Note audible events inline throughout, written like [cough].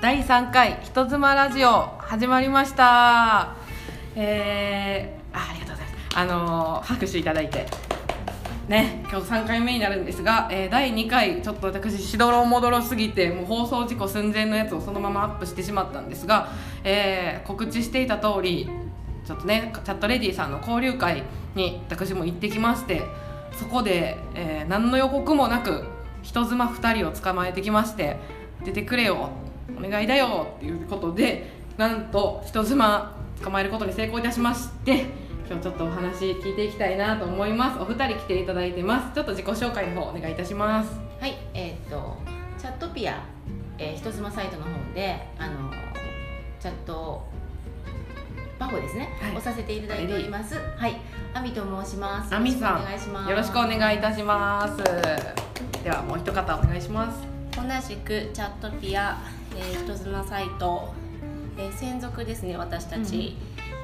第3回人妻ラジオ始まりました。えー、あありがとうございます。あのー拍手いただいて。ね今日3回目になるんですが、えー第2回ちょっと私しどろもどろすぎてもう放送事故寸前のやつをそのままアップしてしまったんですが、えー告知していた通りちょっとねチャットレディさんの交流会に私も行ってきましてそこで、えー何の予告もなく人妻2人を捕まえてきまして出てくれよお願いだよっていうことでなんと人妻捕まえることに成功いたしまして今日ちょっとお話聞いていきたいなと思います。お二人来ていただいてます。ちょっと自己紹介の方お願いいたします。はい、えっ、とチャットピア、えー、人妻サイトの方であのチャットパフォですね、はい。をさせていただいております。はい、アミと申します。アミさんよろしくお願いします。よろしくお願いいたします。ではもう一方お願いします。同じくチャットピア、えー、人妻サイト、えー、専属ですね私たち、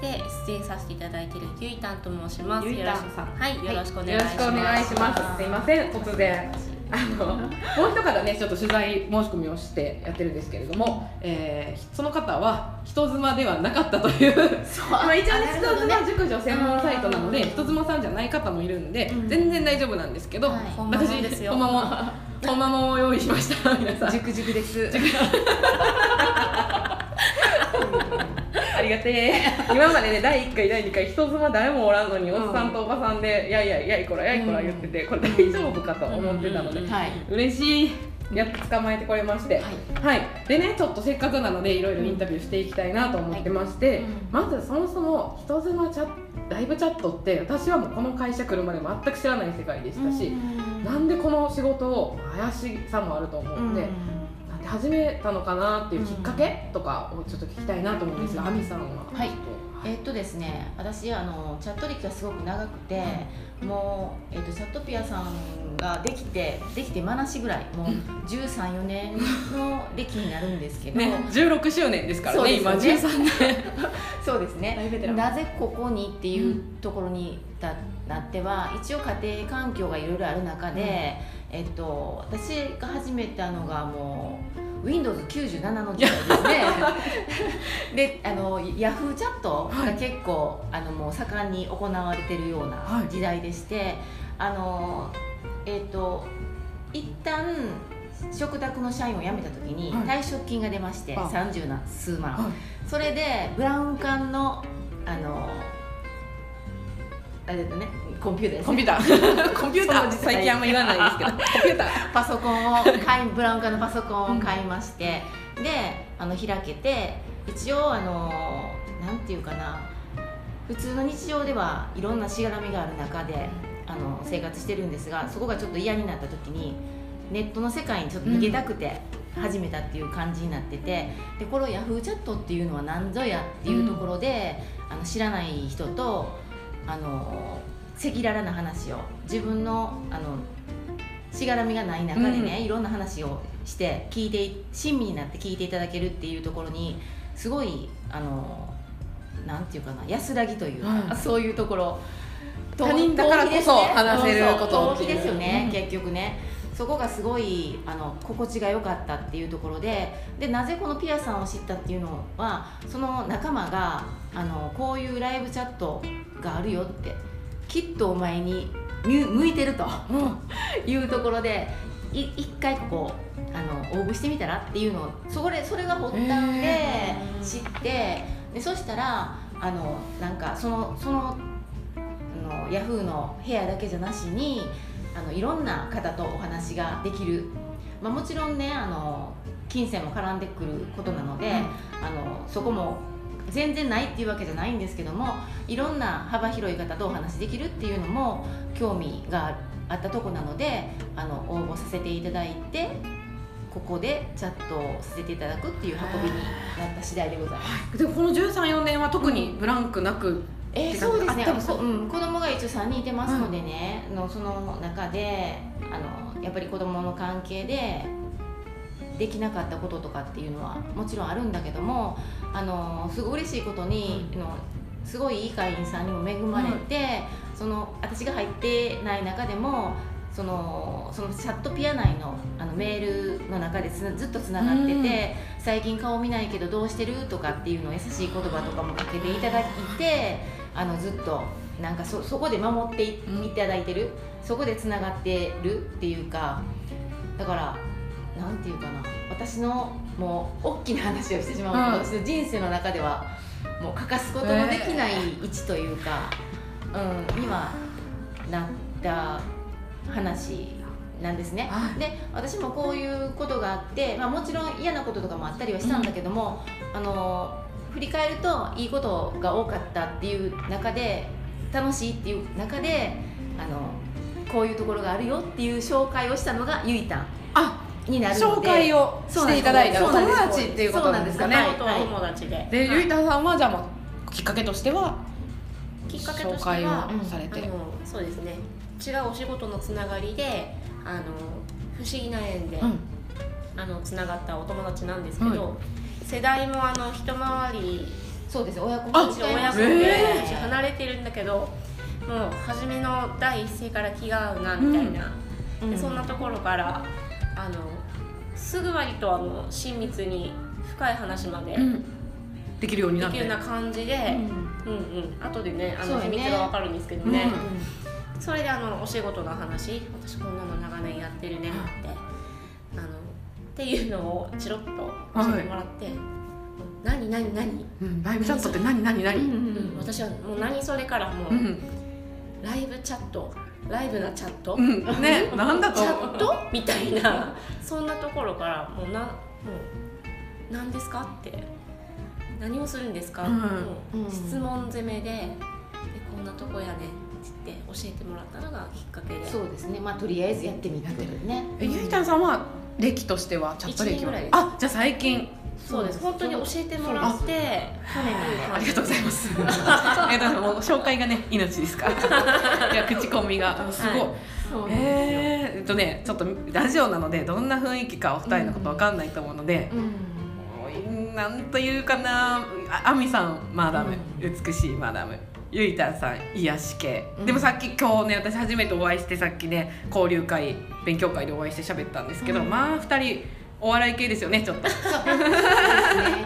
で出演させていただいているゆいたんと申します。ゆいたんよろしさん。はい、よろしくお願いよろししますくお願いします。すいません。突然。あのもう一方ねちょっと取材申し込みをしてやってるんですけれども、えーその方は人妻ではなかったという。そう。まあ一応ねあ人妻熟女専門サイトなので人妻さんじゃない方もいるんで、うん。全然大丈夫なんですけど、はい。ほんまもんですよ。ほんまもんほんまもんを用意しました [laughs] 皆さん。熟熟です。ありがてえ今までね第1回第2回人妻誰もおらんのにおっさんとおばさんで「やいやいやいこらやいこら」言っててこれ大丈夫かと思ってたのではい。嬉しいやっと捕まえてこれまして。はい。はい、でねちょっとせっかくなのでいろいろインタビューしていきたいなと思ってまして、うん。まずそもそも人妻チャライブチャットって私はもうこの会社来るまで全く知らない世界でしたし、なんでこの仕事を怪しさもあると思うんで、なんで始めたのかなっていうきっかけとかをちょっと聞きたいなと思うんですが、うん。亜美さんは？はい。えっとですね、私あのチャット歴がすごく長くて、もうえっとチャットピアさんができてできてまなしぐらいもう13、4年の歴になるんですけど、ね、16周年ですからそうね今ですよね。13年。[laughs] そうですね。なぜここにっていうところにだなっては一応家庭環境がいろいろある中で、えっと、私が始めたのがもう Windows97 の時代ですね。[laughs] であの Yahoo チャットが結構、あのもう盛んに行われてるようなはい。時代でして、あのえっと一旦食卓の社員を辞めた時にはい。退職金が出まして、あ。30な数万、はい。それでブラウン管のあのあれだね。コンピューターですコンピューター。[laughs] コンピューター。最近あんま言わないですけど。[laughs] コンピューター。パソコンを買い [laughs] ブラウン管のパソコンを買いまして、であの開けて一応あのなんていうかな。普通の日常ではいろんなしがらみがある中であの生活してるんですがそこがちょっと嫌になった時にネットの世界にちょっと逃げたくて始めたっていう感じになっててでこれをヤフーチャットっていうのは何ぞやっていうところで、あの知らない人とあの赤裸々な話を自分のあのしがらみがない中でね、いろんな話をして聞いて親身になって聞いていただけるっていうところにすごいあのなんていうかな安らぎというか、うん。そういうところ他人だからこそ話せること逃避っていうですよね、うん。結局ね。そこがすごいあの心地が良かったっていうところででなぜこのピアさんを知ったっていうのはその仲間があのこういうライブチャットがあるよってきっとお前に向向いてると [laughs] いうところでい一回ここあの応募してみたらっていうのをそれそれが発端で知ってでそしたらあのなんかそのそのあのヤフーの部屋だけじゃなしにあのいろんな方とお話ができる、まあ、もちろんねあの金銭も絡んでくることなので、うん。あのそこも全然ないっていうわけじゃないんですけどもいろんな幅広い方とお話できるっていうのも興味があったとこなのであの応募させていただいてここでチャットをさせていただくっていう運びになった次第でございます。でもこの1314年は特にブランクなく、えーてかそうですね。こう。ん、子供が一応3人いてますのでね、のその中であのやっぱり子供の関係でできなかったこととかっていうのはもちろんあるんだけどもあのすごい嬉しいことに、のすごいいい会員さんにも恵まれて、その私が入ってない中でもそのそのチャットピア内のあのメールの中でずっとつながってて、最近顔見ないけどどうしてるとかっていうのを優しい言葉とかもかけていただいてあのずっとなんかそそこで守ってい,、ただいてる。そこでつながってるっていうかだからなんていうかな私のもう大きな話をしてしまうと、うん。私の人生の中ではもう欠かすことのできない位置というか、うん、にはなった話なんですね。はい。で私もこういうことがあって、まあ、もちろん嫌なこととかもあったりはしたんだけども、あの振り返るといいことが多かったっていう中で楽しいっていう中であのこういうところがあるよっていう紹介をしたのがゆいたん。あになるので。紹介をしていただいた。お友達っていうことなんですかね。友達で、で、はい。ゆいたさんはじゃあもうきっかけとしては？きっかけとして紹介をは、されて、あのそうですね。違うお仕事のつながりであの不思議な縁で、うん。あのつながったお友達なんですけど、は世代もあの一回りそうです。親子親子でえね離れてるんだけど、もう初めの第一声から気が合うなみたいな、うん。でそんなところからあのすぐ割とあの親密に深い話までうん。できるようにでなって。きるような感じで、うん。うん後でねあの秘密がわかるんですけどね、うそれであのお仕事の話私こんなの長年やってるねって、あのっていうのをチロッと教えてもらって「何何何？うん、ライブチャットって何何何、うんうん。私はもう何それからもう、うん。ライブチャットライブなチャット、うん、ね、なんだと。チャット？みたいな。そんなところからもうなもう何ですかって。何をするんですか、うん。質問攻めででこんなとこやねって言って教えてもらったのがきっかけで。そうですね。まあとりあえずやってみたってことね。えゆいたんさんは歴としてはチャット歴は？あじゃあ最近そうです。本当に教えてもらって去年ありがとうございますありがとうございます。[laughs] もう紹介がね命ですから。[laughs] いや口コミが。すごい、はい。えー、えっとねちょっとラジオなのでどんな雰囲気かお二人のことわかんないと思うので、うん。なんというかなああみさんマダム、美しいマダム。ゆいたんさん癒し系、うん。でもさっき今日ね私初めてお会いしてさっきね交流会勉強会でお会いして喋ったんですけど、うん。まあ二人お笑い系ですよねちょっと。そうですね。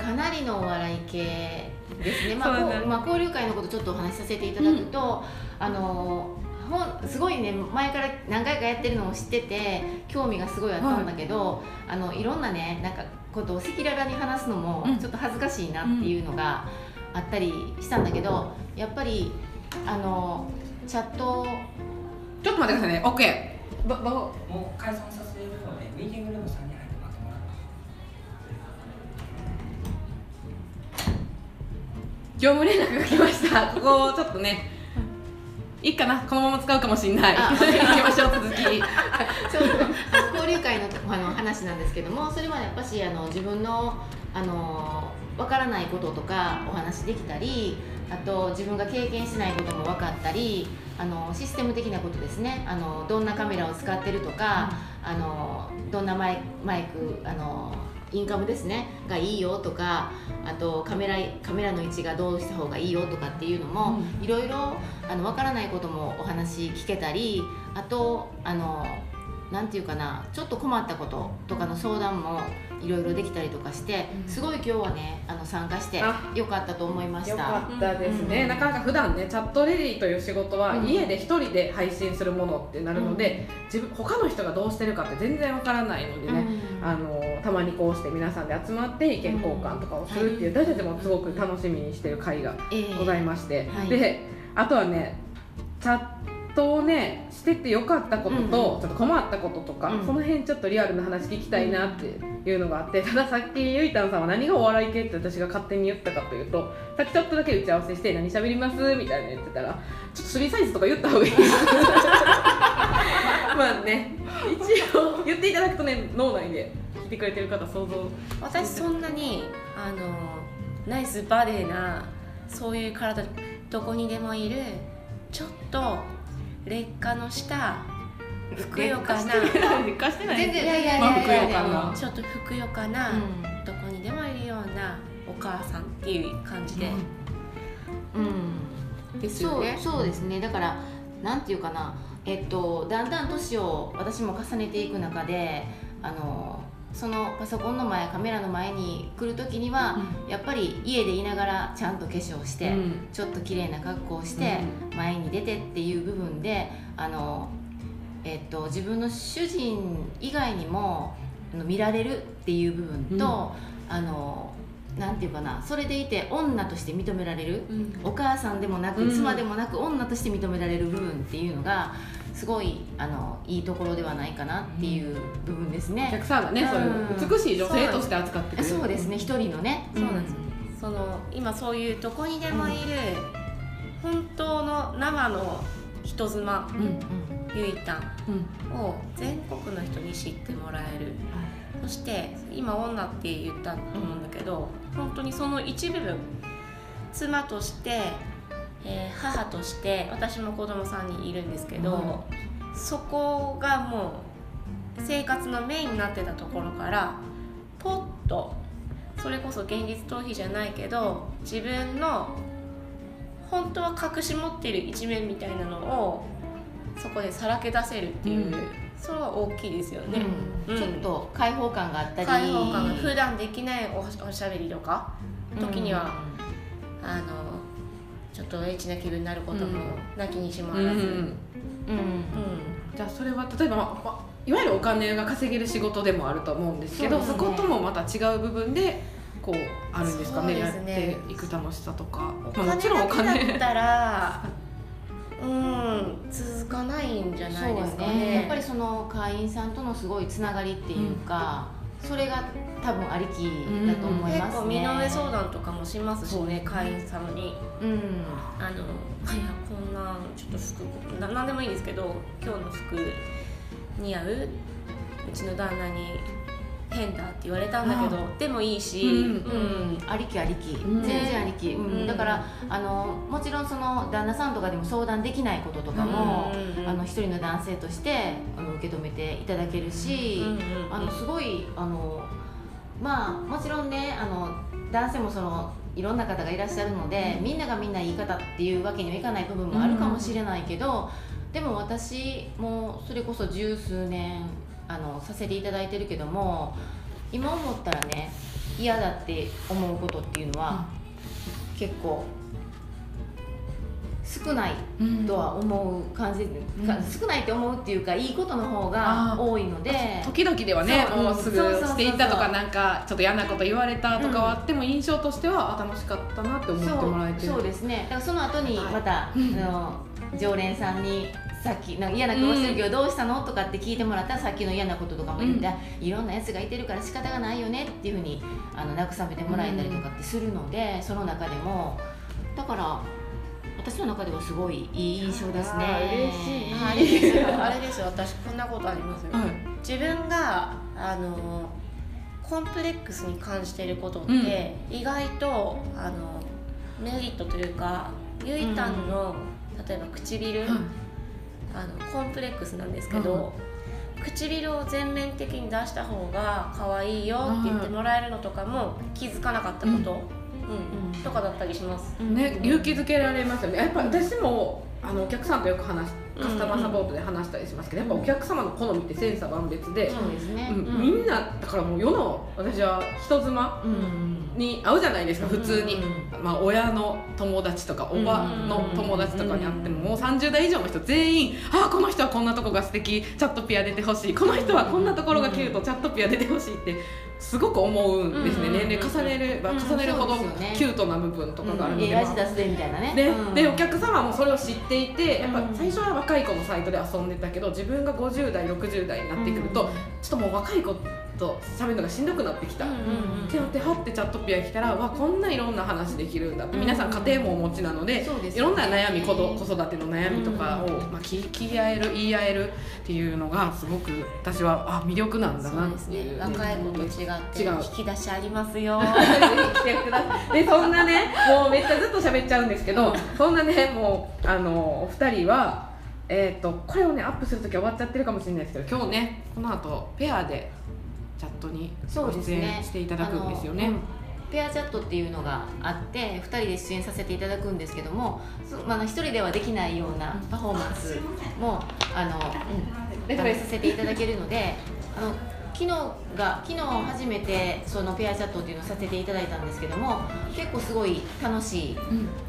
かなりのお笑い系ですね、まあこうまあ、交流会のことちょっとお話しさせていただくと、あのほんすごいね前から何回かやってるのを知ってて興味がすごいあったんだけど、い、あのいろんなねなんかことを赤裸々に話すのもうん。ちょっと恥ずかしいなっていうのがあったりしたんだけどやっぱりあのチャットちょっと待ってくださいね。OK もう解散さ業務連絡が来ました。ここちょっとねいいかなこのまま使うかもしんない。あ [laughs] 行きましょう続き。[laughs] そう交流会のあの話なんですけどもそれはやっぱしあの自分のあのわからないこととかお話できたりあと自分が経験してないことも分かったりあのシステム的なことですね。あのどんなカメラを使ってるとか、あのどんなマイマイクあのインカムですねがいいよとかあとカメラカメラの位置がどうした方がいいよとかっていうのも、いろいろあの分からないこともお話聞けたりあとあのなんていうかなちょっと困ったこととかの相談もいろいろできたりとかしてすごい今日はねあの参加してあよかったと思いました。よかったですね、うん。なかなか普段ねチャットレディという仕事はうん。家で一人で配信するものってなるので、自分他の人がどうしてるかって全然わからないのでね、うん。あのたまにこうして皆さんで集まって意見交換とかをするっていう、私たちもすごく楽しみにしてる会がえーございまして、はい。であとはねチャットをねしててよかったことと、ちょっと困ったこととか、うん。その辺ちょっとリアルな話聞きたいなっていうのがあって [laughs] たださっきゆいたんさんは何がお笑い系って私が勝手に言ったかというとさっきちょっとだけ打ち合わせして何喋りますみたいな言ってたらちょっとスリーサイズとか言った方がいい。[laughs] まあね。一応言っていただくとね脳内で聞いてくれてる方想像私そんなにあのナイスバデーなそういう体どこにでもいるちょっと劣化のしたふくよかな。劣化してない。全然いやいやいまあやちょっとふくよかな、どこにでもいるようなお母さんっていう感じで、うん。ですよね。そうそうですね。だからなんていうかな。えっとだんだん年を私も重ねていく中であのそのパソコンの前カメラの前に来る時には、やっぱり家でいながらちゃんと化粧して、うん。ちょっと綺麗な格好をして、前に出てっていう部分であの、えっと、自分の主人以外にも見られるっていう部分と、あのなんていうかなそれでいて女として認められるうん。お母さんでもなく、うん。妻でもなく女として認められる部分っていうのがすごいあのいいところではないかなっていう部分ですおね。客さんがね、そういう美しい女性として扱ってくれる。そうですね。一人のね。そうなんですその今そういうどこにでもいる本当の生の人妻うんうん。ゆいたんうんを全国の人に知ってもらえる。そして今女って言ったと思うんだけど、本当にその一部分妻として、えー母として私も子供さんにいるんですけど、そこがもう生活のメインになってたところからポッとそれこそ現実逃避じゃないけど自分の本当は隠し持っている一面みたいなのをそこでさらけ出せるっていう、うん。それは大きいですよね。うん。うん。ちょっと開放感があったり。開放感が普段できないおおしゃべりとか時には、あのちょっとエッチな気分になることもなきにしもあうんらず、うんうん、うん。じゃあそれは例えば、まいわゆるお金が稼げる仕事でもあると思うんですけどそ,、ね。こともまた違う部分でこうあるんですかね？ね。やっていく楽しさとか、おまあ、もちろんお金だけ金だったらうん。続かないんじゃないですかね。やっぱりその会員さんとのすごいつながりっていうか、それが多分ありきだと思いますね、結構身の上相談とかもしますしね会員様に。うん。あの [laughs] いやこんなちょっと服ななんでもいいんですけど今日の服似合う？うちの旦那に変だって言われたんだけどでもいいし、うんうん、ありきありき、うん全然ありき、だからあのもちろんその旦那さんとかでも相談できないこととかも、うん。あの一人の男性として受け止めていただけるし、うんうんうん。あのすごいあのまあもちろんねあの男性もそのいろんな方がいらっしゃるので、みんながみんないい方っていうわけにはいかない部分もあるかもしれないけど、でも私もそれこそ十数年あのさせていただいてるけども今思ったらね嫌だって思うことっていうのは、結構少ないとは思う感じ、うん。か少ないって思うっていうかいいことの方が多いので。時々ではねもうすぐしていったとかなんかちょっと嫌なこと言われたとかはあっても印象としてはあ楽しかったなって思ってもらえてる。そうですね。だからその後にまた、うん。あの常連さんにさっきなんか嫌な顔してるけどどうしたのとかって聞いてもらったらさっきの嫌なこととかも言って、いろんなやつがいてるから仕方がないよねっていうふうにあの慰めてもらえたりとかってするので、その中でもだから私の中ではすごいいい印象ですね。あー嬉しい。あれですよあれですよ。私こんなことありますよ、はい。自分があのコンプレックスに感じていることって、意外とあのメリットというかゆいたん。の、例えば唇、はい。あのコンプレックスなんですけど、唇を全面的に出した方が可愛いよって言ってもらえるのとかも気づかなかったこと、うんうんとかだったりします。ね、勇気づけられますよね。やっぱ私もあのお客さんとよく話しカスタマーサポートで話したりしますけど、やっぱお客様の好みって千差万別で、そうですね、うん。うん。みんなだからもう世の私は人妻うんに会うじゃないですか普通に、うんまあ、親の友達とかおばの友達とかに会ってももう30代以上の人全員「ああこの人はこんなとこが素敵チャットピア出てほしい。この人はこんなところがキュートチャットピア出てほしい」ってすごく思うんですね、うん年齢重ねればうん重ねるほどキュートな部分とかがあるので、ね。で,、お客様もそれを知っていてやっぱうん最初は若い子のサイトで遊んでたけど自分が50代60代になってくると、ちょっともう若い子と喋るのがしんどくなってきた。ってなってはってチャットピア来たらわこんないろんな話できるんだって。皆さん家庭もお持ちなので、いろんな悩み子ど子育ての悩みとかを、うんまあ、聞聞き合える言い合えるっていうのがすごく私はあ魅力なんだなっていう。ね。若い子と違って引き出しありますよ。[laughs] でそんなねもうめっちゃずっと喋っちゃうんですけどそんなねもうあのお二人はえー、とこれをねアップする時は終わっちゃってるかもしれないですけど今日ねこの後ペアでチャットに出演していただくんですよね。ペアチャットっていうのがあって2人で出演させていただくんですけどもそまあ、1人ではできないようなパフォーマンスもあの、うん、させていただけるのであの昨日が昨日初めてそのペアチャットっていうのをさせていただいたんですけども結構すごい楽し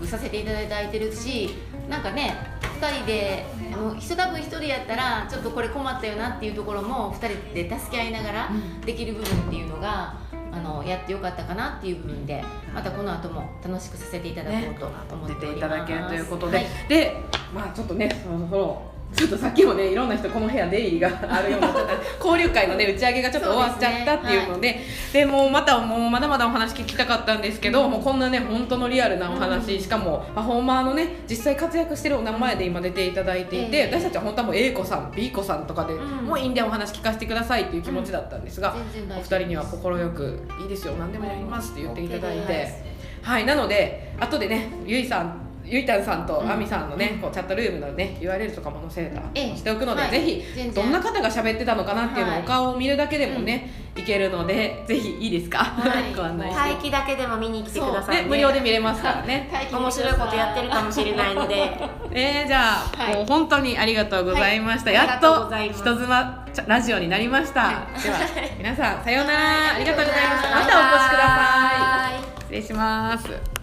くさせていただいてるしなんかね2人であの人多分1人やったらちょっとこれ困ったよなっていうところも2人で助け合いながらできる部分っていうのが。あのやってよかったかなっていう部分でまたこの後も楽しくさせていただこうと思っております、出ていただけるということで、はい。でまあちょっとねそろそろちょっとさっきもねいろんな人この部屋出入りがあるようにな [laughs] 交流会のね打ち上げがちょっと終わっちゃったっていうのででもうまたもうまだまだお話聞きたかったんですけど、もうこんなね本当のリアルなお話、しかもパフォーマーのね実際活躍してるお名前で今出ていただいていて、ええ。私たちは本当はもう A 子さん B 子さんとかで、ん。もういいんでお話聞かせてくださいっていう気持ちだったんですが、お二人には快く「いいですよ。何でもやります」って言っていただいて。はい、なので後でねゆいさんゆいたんさんとうん。あみさんのね、こうチャットルームのね URL とかも載せた、ええ。しておくので、はい。ぜひどんな方が喋ってたのかなっていうのを、はい。お顔を見るだけでもね、いけるのでぜひいいですか、はい。[laughs] ご案内待機だけでも見に来てくださいね。ね、無料で見れますからね。待機面白いことやってるかもしれないので。[laughs] えー、じゃあ、はい。もう本当にありがとうございました、はい。やっと人妻ラジオになりました、では [laughs] 皆さんさようなら。ありがとうございました。また。お越しください。失礼します